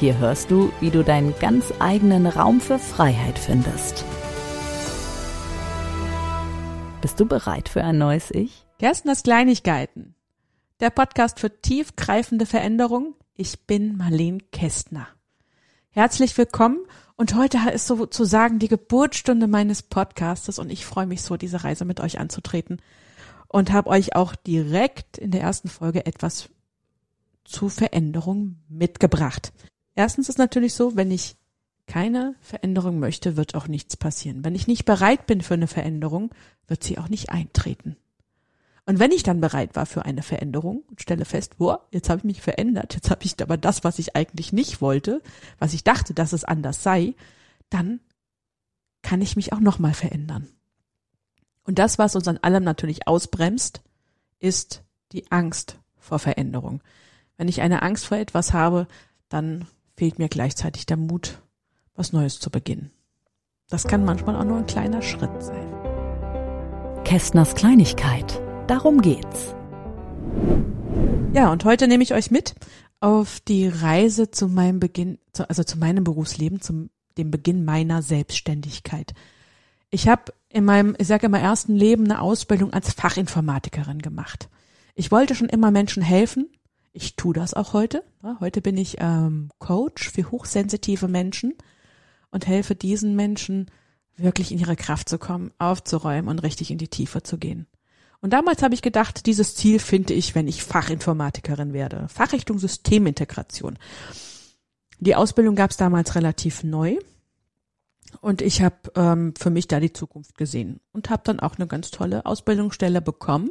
Hier hörst du, wie du deinen ganz eigenen Raum für Freiheit findest. Bist du bereit für ein neues Ich? Gerstners Kleinigkeiten. Der Podcast für tiefgreifende Veränderung. Ich bin Marlene Kästner. Herzlich willkommen und heute ist sozusagen die Geburtsstunde meines Podcastes und ich freue mich so, diese Reise mit euch anzutreten und habe euch auch direkt in der ersten Folge etwas zu Veränderung mitgebracht. Erstens ist natürlich so, wenn ich keine Veränderung möchte, wird auch nichts passieren. Wenn ich nicht bereit bin für eine Veränderung, wird sie auch nicht eintreten. Und wenn ich dann bereit war für eine Veränderung und stelle fest, boah, jetzt habe ich mich verändert, jetzt habe ich aber das, was ich eigentlich nicht wollte, was ich dachte, dass es anders sei, dann kann ich mich auch nochmal verändern. Und das, was uns an allem natürlich ausbremst, ist die Angst vor Veränderung. Wenn ich eine Angst vor etwas habe, dann fehlt mir gleichzeitig der Mut, was Neues zu beginnen. Das kann manchmal auch nur ein kleiner Schritt sein. Kästners Kleinigkeit. Darum geht's. Ja, und heute nehme ich euch mit auf die Reise zu meinem Beginn, also zu meinem Berufsleben, zum dem Beginn meiner Selbstständigkeit. Ich habe in meinem, ich sage immer, ersten Leben eine Ausbildung als Fachinformatikerin gemacht. Ich wollte schon immer Menschen helfen. Ich tue das auch heute. Heute bin ich ähm, Coach für hochsensitive Menschen und helfe diesen Menschen wirklich in ihre Kraft zu kommen, aufzuräumen und richtig in die Tiefe zu gehen. Und damals habe ich gedacht, dieses Ziel finde ich, wenn ich Fachinformatikerin werde. Fachrichtung Systemintegration. Die Ausbildung gab es damals relativ neu. Und ich habe ähm, für mich da die Zukunft gesehen und habe dann auch eine ganz tolle Ausbildungsstelle bekommen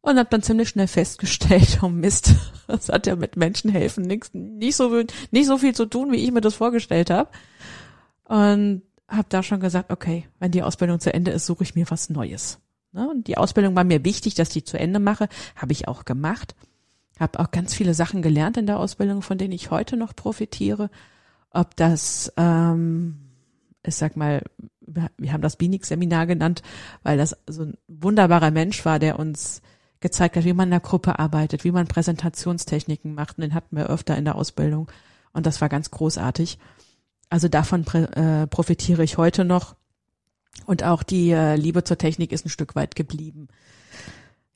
und habe dann ziemlich schnell festgestellt, oh Mist, das hat ja mit Menschen helfen nichts, nicht so nicht so viel zu tun, wie ich mir das vorgestellt habe. Und habe da schon gesagt, okay, wenn die Ausbildung zu Ende ist, suche ich mir was Neues. Ne? Und die Ausbildung war mir wichtig, dass ich zu Ende mache, habe ich auch gemacht. Habe auch ganz viele Sachen gelernt in der Ausbildung, von denen ich heute noch profitiere. Ob das ähm, ich sag mal, wir haben das Binik-Seminar genannt, weil das so ein wunderbarer Mensch war, der uns gezeigt hat, wie man in der Gruppe arbeitet, wie man Präsentationstechniken macht. Und den hatten wir öfter in der Ausbildung. Und das war ganz großartig. Also davon äh, profitiere ich heute noch. Und auch die äh, Liebe zur Technik ist ein Stück weit geblieben.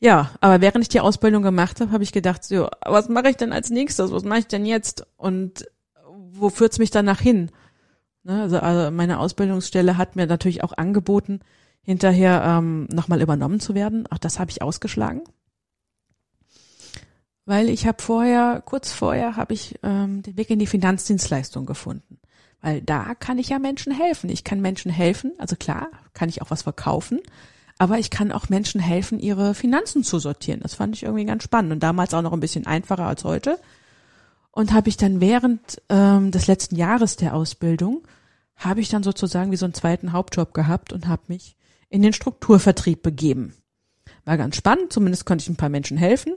Ja, aber während ich die Ausbildung gemacht habe, habe ich gedacht, so, was mache ich denn als nächstes? Was mache ich denn jetzt? Und wo führt's mich danach hin? Ne? Also, also meine Ausbildungsstelle hat mir natürlich auch angeboten, hinterher ähm, nochmal übernommen zu werden. Auch das habe ich ausgeschlagen. Weil ich habe vorher, kurz vorher, habe ich ähm, den Weg in die Finanzdienstleistung gefunden. Weil da kann ich ja Menschen helfen. Ich kann Menschen helfen, also klar, kann ich auch was verkaufen, aber ich kann auch Menschen helfen, ihre Finanzen zu sortieren. Das fand ich irgendwie ganz spannend und damals auch noch ein bisschen einfacher als heute und habe ich dann während ähm, des letzten Jahres der Ausbildung habe ich dann sozusagen wie so einen zweiten Hauptjob gehabt und habe mich in den Strukturvertrieb begeben. War ganz spannend, zumindest konnte ich ein paar Menschen helfen.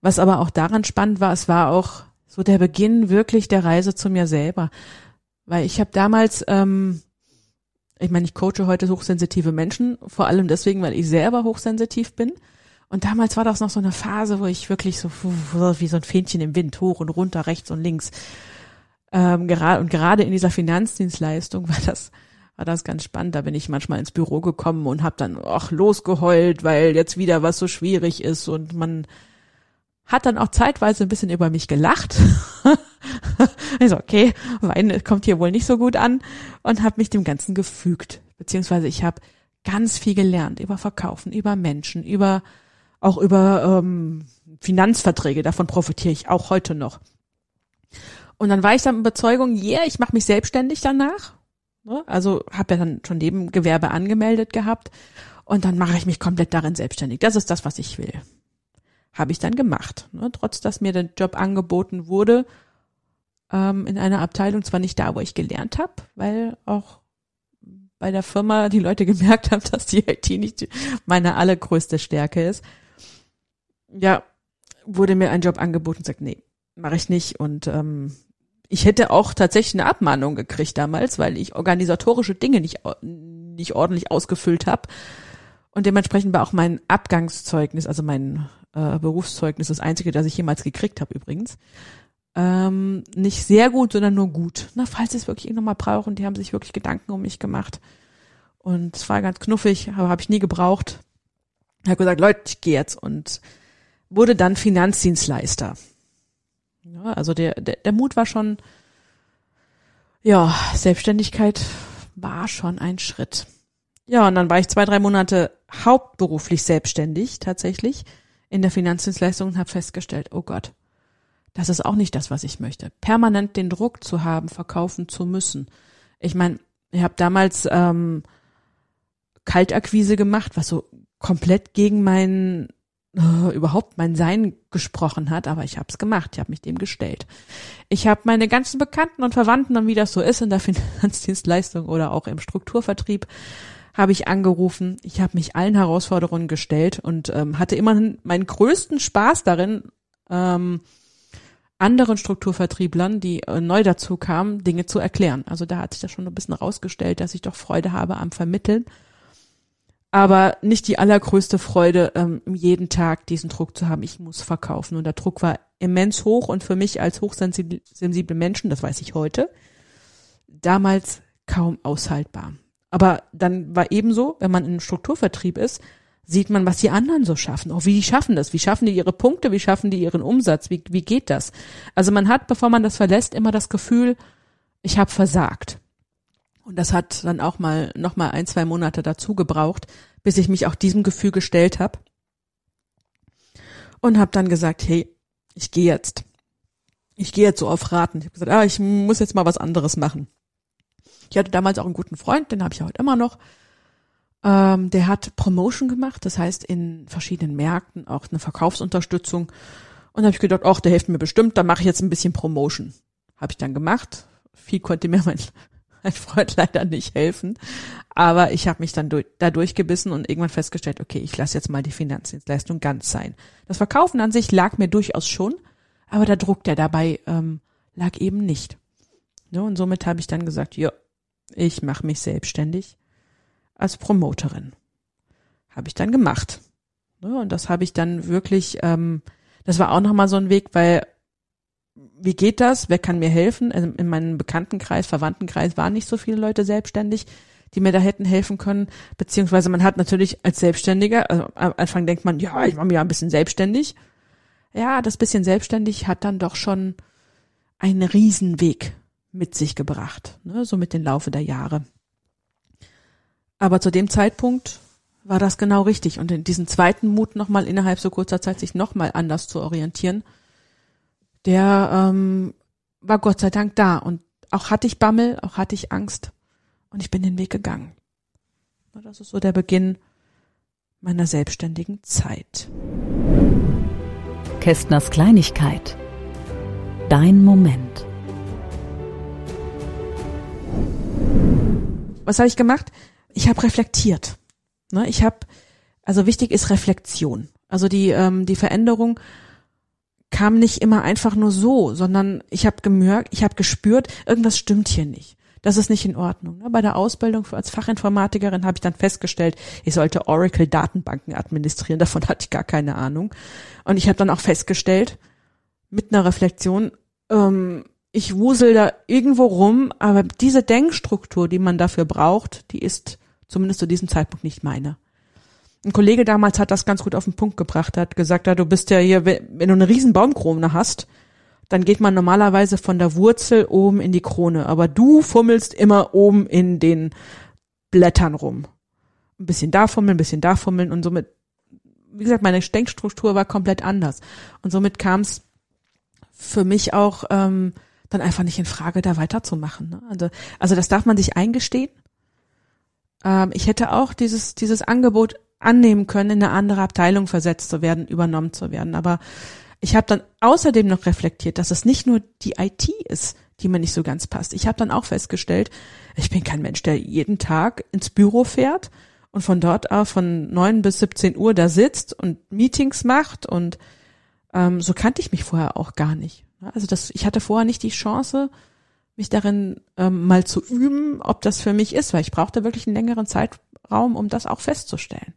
Was aber auch daran spannend war, es war auch so der Beginn wirklich der Reise zu mir selber. Weil ich habe damals, ähm, ich meine, ich coache heute hochsensitive Menschen, vor allem deswegen, weil ich selber hochsensitiv bin. Und damals war das noch so eine Phase, wo ich wirklich so wie so ein Fähnchen im Wind hoch und runter, rechts und links. Ähm, gerade und gerade in dieser Finanzdienstleistung war das war das ganz spannend. Da bin ich manchmal ins Büro gekommen und habe dann ach losgeheult, weil jetzt wieder was so schwierig ist und man hat dann auch zeitweise ein bisschen über mich gelacht. also okay, Wein kommt hier wohl nicht so gut an und habe mich dem Ganzen gefügt. Beziehungsweise ich habe ganz viel gelernt über Verkaufen, über Menschen, über auch über ähm, Finanzverträge, davon profitiere ich auch heute noch. Und dann war ich dann in Überzeugung, yeah, ich mache mich selbstständig danach. Ne? Also habe ja dann schon Nebengewerbe angemeldet gehabt und dann mache ich mich komplett darin selbstständig. Das ist das, was ich will. Habe ich dann gemacht. Ne? Trotz dass mir der Job angeboten wurde, ähm, in einer Abteilung, zwar nicht da, wo ich gelernt habe, weil auch bei der Firma die Leute gemerkt haben, dass die IT nicht meine allergrößte Stärke ist. Ja, wurde mir ein Job angeboten und sagt, nee, mache ich nicht. Und ähm, ich hätte auch tatsächlich eine Abmahnung gekriegt damals, weil ich organisatorische Dinge nicht, nicht ordentlich ausgefüllt habe. Und dementsprechend war auch mein Abgangszeugnis, also mein äh, Berufszeugnis, das einzige, das ich jemals gekriegt habe übrigens, ähm, nicht sehr gut, sondern nur gut. Na, falls sie es wirklich irgendwann mal brauchen, die haben sich wirklich Gedanken um mich gemacht. Und es war ganz knuffig, aber habe ich nie gebraucht. Ich habe gesagt, Leute, ich gehe jetzt und wurde dann Finanzdienstleister. Ja, also der, der, der Mut war schon, ja, Selbstständigkeit war schon ein Schritt. Ja, und dann war ich zwei, drei Monate hauptberuflich selbstständig tatsächlich in der Finanzdienstleistung und habe festgestellt, oh Gott, das ist auch nicht das, was ich möchte. Permanent den Druck zu haben, verkaufen zu müssen. Ich meine, ich habe damals ähm, Kaltakquise gemacht, was so komplett gegen mein äh, überhaupt mein Sein gesprochen hat, aber ich habe es gemacht, ich habe mich dem gestellt. Ich habe meine ganzen Bekannten und Verwandten, und wie das so ist in der Finanzdienstleistung oder auch im Strukturvertrieb, habe ich angerufen. Ich habe mich allen Herausforderungen gestellt und ähm, hatte immerhin meinen größten Spaß darin, ähm, anderen Strukturvertrieblern, die äh, neu dazu kamen, Dinge zu erklären. Also da hat sich das schon ein bisschen rausgestellt, dass ich doch Freude habe am Vermitteln. Aber nicht die allergrößte Freude, ähm, jeden Tag diesen Druck zu haben, ich muss verkaufen. Und der Druck war immens hoch und für mich als hochsensible Menschen, das weiß ich heute, damals kaum aushaltbar. Aber dann war ebenso, wenn man in Strukturvertrieb ist, sieht man, was die anderen so schaffen, auch wie die schaffen das, wie schaffen die ihre Punkte, wie schaffen die ihren Umsatz, wie, wie geht das? Also man hat, bevor man das verlässt, immer das Gefühl, ich habe versagt. Und das hat dann auch mal noch mal ein, zwei Monate dazu gebraucht, bis ich mich auch diesem Gefühl gestellt habe und habe dann gesagt, hey, ich gehe jetzt. Ich gehe jetzt so auf Raten. Ich habe gesagt, ah, ich muss jetzt mal was anderes machen. Ich hatte damals auch einen guten Freund, den habe ich heute immer noch. Ähm, der hat Promotion gemacht, das heißt in verschiedenen Märkten auch eine Verkaufsunterstützung. Und habe ich gedacht, ach, der hilft mir bestimmt, da mache ich jetzt ein bisschen Promotion. Habe ich dann gemacht. Viel konnte mir mein, mein Freund leider nicht helfen. Aber ich habe mich dann durch, da durchgebissen und irgendwann festgestellt, okay, ich lasse jetzt mal die Finanzdienstleistung ganz sein. Das Verkaufen an sich lag mir durchaus schon, aber der Druck, der dabei ähm, lag eben nicht. Ja, und somit habe ich dann gesagt, ja, ich mache mich selbstständig als Promoterin. Habe ich dann gemacht. Und das habe ich dann wirklich, ähm, das war auch nochmal so ein Weg, weil wie geht das? Wer kann mir helfen? Also in meinem Bekanntenkreis, Verwandtenkreis waren nicht so viele Leute selbstständig, die mir da hätten helfen können. Beziehungsweise man hat natürlich als Selbstständiger, also am Anfang denkt man, ja, ich mache mich ja ein bisschen selbstständig. Ja, das bisschen selbstständig hat dann doch schon einen Riesenweg mit sich gebracht, ne, so mit dem Laufe der Jahre. Aber zu dem Zeitpunkt war das genau richtig. Und in diesen zweiten Mut nochmal innerhalb so kurzer Zeit sich nochmal anders zu orientieren, der ähm, war Gott sei Dank da. Und auch hatte ich Bammel, auch hatte ich Angst. Und ich bin den Weg gegangen. Das ist so der Beginn meiner selbstständigen Zeit. Kästners Kleinigkeit. Dein Moment. Was habe ich gemacht? ich habe reflektiert. Ne? Ich habe, also wichtig ist Reflexion. Also die, ähm, die Veränderung kam nicht immer einfach nur so, sondern ich habe gemerkt, ich habe gespürt, irgendwas stimmt hier nicht. Das ist nicht in Ordnung. Ne? Bei der Ausbildung als Fachinformatikerin habe ich dann festgestellt, ich sollte Oracle Datenbanken administrieren. Davon hatte ich gar keine Ahnung. Und ich habe dann auch festgestellt, mit einer Reflexion, ähm, ich wusel da irgendwo rum, aber diese Denkstruktur, die man dafür braucht, die ist zumindest zu diesem Zeitpunkt nicht meine. Ein Kollege damals hat das ganz gut auf den Punkt gebracht, hat gesagt, ja, du bist ja hier, wenn du eine riesen Baumkrone hast, dann geht man normalerweise von der Wurzel oben in die Krone, aber du fummelst immer oben in den Blättern rum. Ein bisschen da fummeln, ein bisschen da fummeln und somit, wie gesagt, meine Denkstruktur war komplett anders. Und somit kam es für mich auch ähm, dann einfach nicht in Frage, da weiterzumachen. Ne? Also, also das darf man sich eingestehen. Ähm, ich hätte auch dieses, dieses Angebot annehmen können, in eine andere Abteilung versetzt zu werden, übernommen zu werden. Aber Ich habe dann außerdem noch reflektiert, dass es nicht nur die IT ist, die mir nicht so ganz passt. Ich habe dann auch festgestellt, ich bin kein Mensch, der jeden Tag ins Büro fährt und von dort aus von neun bis 17 Uhr da sitzt und Meetings macht und ähm, so kannte ich mich vorher auch gar nicht. Also das, ich hatte vorher nicht die Chance, mich darin ähm, mal zu üben, ob das für mich ist, weil ich brauchte wirklich einen längeren Zeitraum, um das auch festzustellen.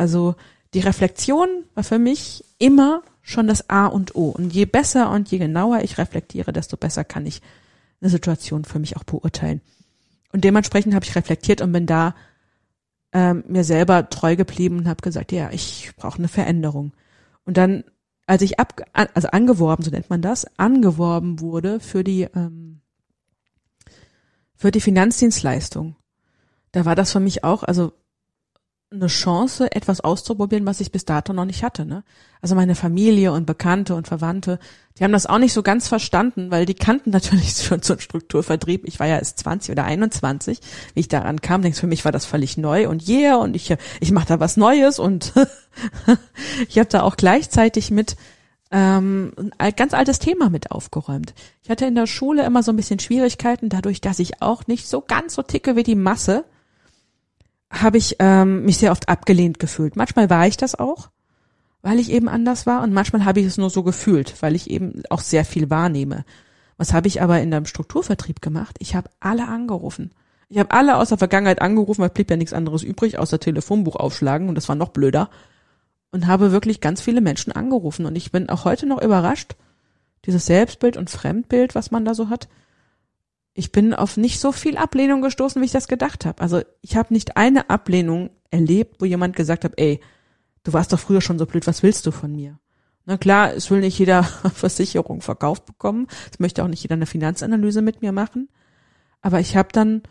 Also die Reflexion war für mich immer schon das A und O. Und je besser und je genauer ich reflektiere, desto besser kann ich eine Situation für mich auch beurteilen. Und dementsprechend habe ich reflektiert und bin da ähm, mir selber treu geblieben und habe gesagt, ja, ich brauche eine Veränderung. Und dann, als ich ab, also angeworben, so nennt man das, angeworben wurde für die ähm, für die Finanzdienstleistung, da war das für mich auch, also eine Chance, etwas auszuprobieren, was ich bis dato noch nicht hatte. Ne? Also meine Familie und Bekannte und Verwandte, die haben das auch nicht so ganz verstanden, weil die kannten natürlich schon so einen Strukturvertrieb. Ich war ja erst 20 oder 21, wie ich daran kam. Denkst, für mich war das völlig neu und yeah, und ich, ich mache da was Neues und ich habe da auch gleichzeitig mit ähm, ein ganz altes Thema mit aufgeräumt. Ich hatte in der Schule immer so ein bisschen Schwierigkeiten, dadurch, dass ich auch nicht so ganz so ticke wie die Masse habe ich ähm, mich sehr oft abgelehnt gefühlt. Manchmal war ich das auch, weil ich eben anders war und manchmal habe ich es nur so gefühlt, weil ich eben auch sehr viel wahrnehme. Was habe ich aber in einem Strukturvertrieb gemacht? Ich habe alle angerufen. Ich habe alle aus der Vergangenheit angerufen, weil blieb ja nichts anderes übrig, außer Telefonbuch aufschlagen und das war noch blöder. Und habe wirklich ganz viele Menschen angerufen und ich bin auch heute noch überrascht, dieses Selbstbild und Fremdbild, was man da so hat, ich bin auf nicht so viel Ablehnung gestoßen, wie ich das gedacht habe. Also ich habe nicht eine Ablehnung erlebt, wo jemand gesagt hat, ey, du warst doch früher schon so blöd, was willst du von mir? Na klar, es will nicht jeder Versicherung verkauft bekommen, es möchte auch nicht jeder eine Finanzanalyse mit mir machen, aber ich habe dann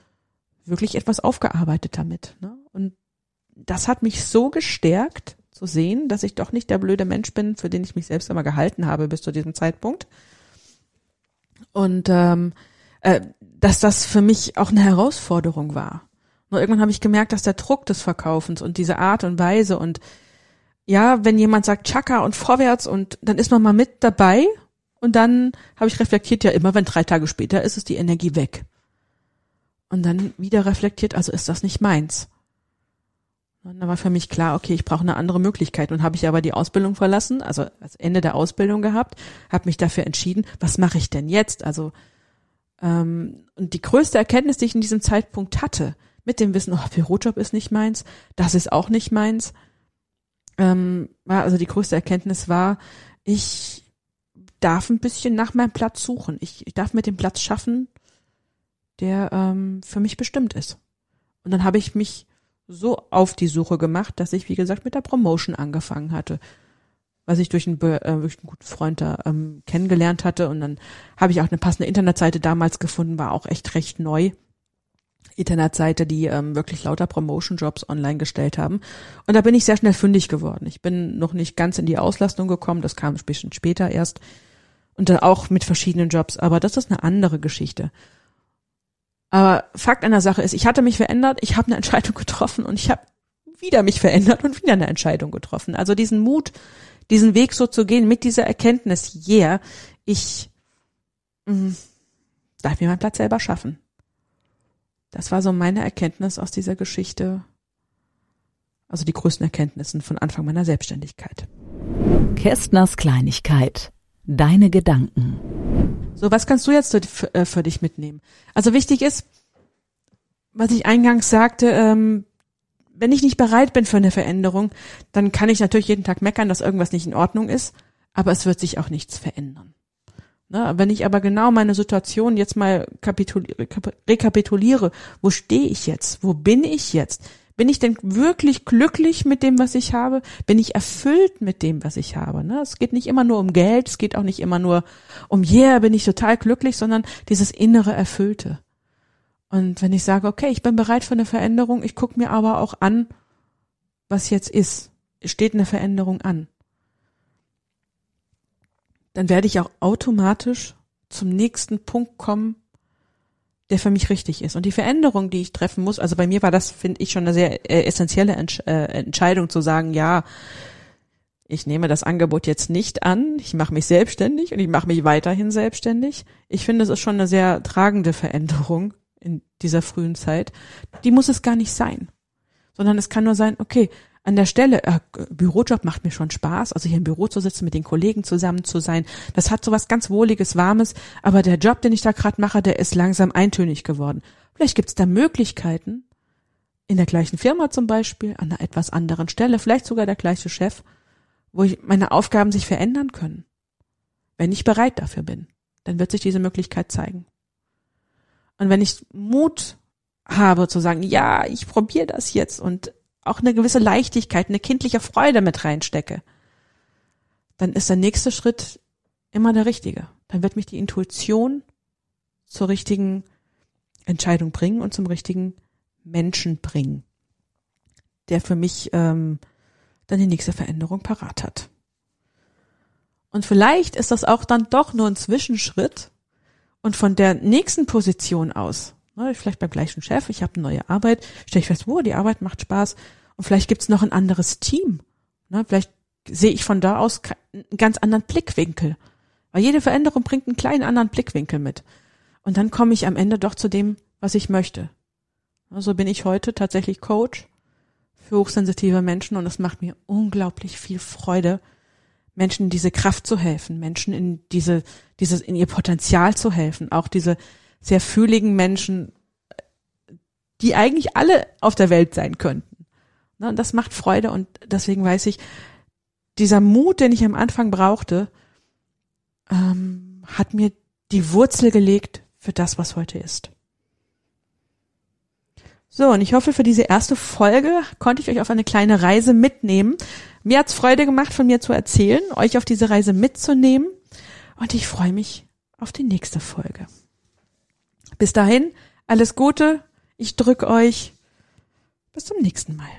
wirklich etwas aufgearbeitet damit. Ne? Und das hat mich so gestärkt zu sehen, dass ich doch nicht der blöde Mensch bin, für den ich mich selbst immer gehalten habe bis zu diesem Zeitpunkt. Und ähm, äh, dass das für mich auch eine Herausforderung war. Nur irgendwann habe ich gemerkt, dass der Druck des Verkaufens und diese Art und Weise und ja, wenn jemand sagt Chaka und vorwärts und dann ist man mal mit dabei und dann habe ich reflektiert, ja immer, wenn drei Tage später ist, ist die Energie weg. Und dann wieder reflektiert, also ist das nicht meins. Und dann war für mich klar, okay, ich brauche eine andere Möglichkeit. Und habe ich aber die Ausbildung verlassen, also das Ende der Ausbildung gehabt, habe mich dafür entschieden, was mache ich denn jetzt? Also ähm, und die größte Erkenntnis, die ich in diesem Zeitpunkt hatte, mit dem Wissen, oh, Bürojob ist nicht meins, das ist auch nicht meins, ähm, war, also die größte Erkenntnis war, ich darf ein bisschen nach meinem Platz suchen. Ich, ich darf mir den Platz schaffen, der ähm, für mich bestimmt ist. Und dann habe ich mich so auf die Suche gemacht, dass ich, wie gesagt, mit der Promotion angefangen hatte was ich durch einen, äh, durch einen guten Freund da ähm, kennengelernt hatte. Und dann habe ich auch eine passende Internetseite damals gefunden, war auch echt recht neu. Internetseite, die ähm, wirklich lauter Promotion-Jobs online gestellt haben. Und da bin ich sehr schnell fündig geworden. Ich bin noch nicht ganz in die Auslastung gekommen, das kam ein bisschen später erst. Und dann auch mit verschiedenen Jobs, aber das ist eine andere Geschichte. Aber Fakt einer Sache ist, ich hatte mich verändert, ich habe eine Entscheidung getroffen und ich habe wieder mich verändert und wieder eine Entscheidung getroffen. Also diesen Mut, diesen Weg so zu gehen mit dieser Erkenntnis, yeah, ich mh, mm, darf mir meinen Platz selber schaffen. Das war so meine Erkenntnis aus dieser Geschichte. Also die größten Erkenntnissen von Anfang meiner Selbstständigkeit. Kästners Kleinigkeit. Deine Gedanken. So, was kannst du jetzt für, äh, für dich mitnehmen? Also wichtig ist, was ich eingangs sagte, ähm, wenn ich nicht bereit bin für eine Veränderung, dann kann ich natürlich jeden Tag meckern, dass irgendwas nicht in Ordnung ist, aber es wird sich auch nichts verändern. Ne, wenn ich aber genau meine Situation jetzt mal rekapituliere, wo stehe ich jetzt? Wo bin ich jetzt? Bin ich denn wirklich glücklich mit dem, was ich habe? Bin ich erfüllt mit dem, was ich habe? Ne? Es geht nicht immer nur um Geld, es geht auch nicht immer nur um, yeah, bin ich total glücklich, sondern dieses innere Erfüllte. Und wenn ich sage, okay, ich bin bereit für eine Veränderung, ich gucke mir aber auch an, was jetzt ist. Steht eine Veränderung an. Dann werde ich auch automatisch zum nächsten Punkt kommen, der für mich richtig ist. Und die Veränderung, die ich treffen muss, also bei mir war das, finde ich, schon eine sehr äh, essentielle Entsch äh, Entscheidung zu sagen, ja, ich nehme das Angebot jetzt nicht an, ich mache mich selbstständig und ich mache mich weiterhin selbstständig. Ich finde, es ist schon eine sehr tragende Veränderung in dieser frühen Zeit. Die muss es gar nicht sein, sondern es kann nur sein, okay, an der Stelle, äh, Bürojob macht mir schon Spaß, also hier im Büro zu sitzen, mit den Kollegen zusammen zu sein, das hat so was ganz Wohliges, Warmes, aber der Job, den ich da gerade mache, der ist langsam eintönig geworden. Vielleicht gibt es da Möglichkeiten, in der gleichen Firma zum Beispiel, an einer etwas anderen Stelle, vielleicht sogar der gleiche Chef, wo ich meine Aufgaben sich verändern können. Wenn ich bereit dafür bin, dann wird sich diese Möglichkeit zeigen. Und wenn ich Mut habe zu sagen, ja, ich probiere das jetzt und auch eine gewisse Leichtigkeit, eine kindliche Freude mit reinstecke, dann ist der nächste Schritt immer der richtige. Dann wird mich die Intuition zur richtigen Entscheidung bringen und zum richtigen Menschen bringen, der für mich ähm, dann die nächste Veränderung parat hat. Und vielleicht ist das auch dann doch nur ein Zwischenschritt und von der nächsten Position aus, ne, vielleicht beim gleichen Chef, ich habe eine neue Arbeit, stelle ich fest, wow, die Arbeit macht Spaß und vielleicht gibt's noch ein anderes Team. Ne, vielleicht sehe ich von da aus einen ganz anderen Blickwinkel. Weil jede Veränderung bringt einen kleinen anderen Blickwinkel mit. Und dann komme ich am Ende doch zu dem, was ich möchte. So also bin ich heute tatsächlich Coach für hochsensitive Menschen und es macht mir unglaublich viel Freude, Menschen in diese Kraft zu helfen, Menschen in diese, dieses, in ihr Potenzial zu helfen, auch diese sehr fühligen Menschen, die eigentlich alle auf der Welt sein könnten. Und das macht Freude und deswegen weiß ich, dieser Mut, den ich am Anfang brauchte, ähm, hat mir die Wurzel gelegt für das, was heute ist. So, und ich hoffe, für diese erste Folge konnte ich euch auf eine kleine Reise mitnehmen. Mir hat's Freude gemacht, von mir zu erzählen, euch auf diese Reise mitzunehmen. Und ich freue mich auf die nächste Folge. Bis dahin, alles Gute. Ich drück euch. Bis zum nächsten Mal.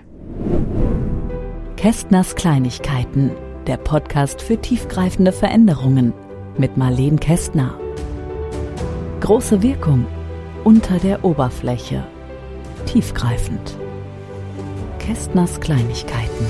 Kästners Kleinigkeiten, der Podcast für tiefgreifende Veränderungen mit Marleen Kästner. Große Wirkung unter der Oberfläche tiefgreifend. Kästners Kleinigkeiten.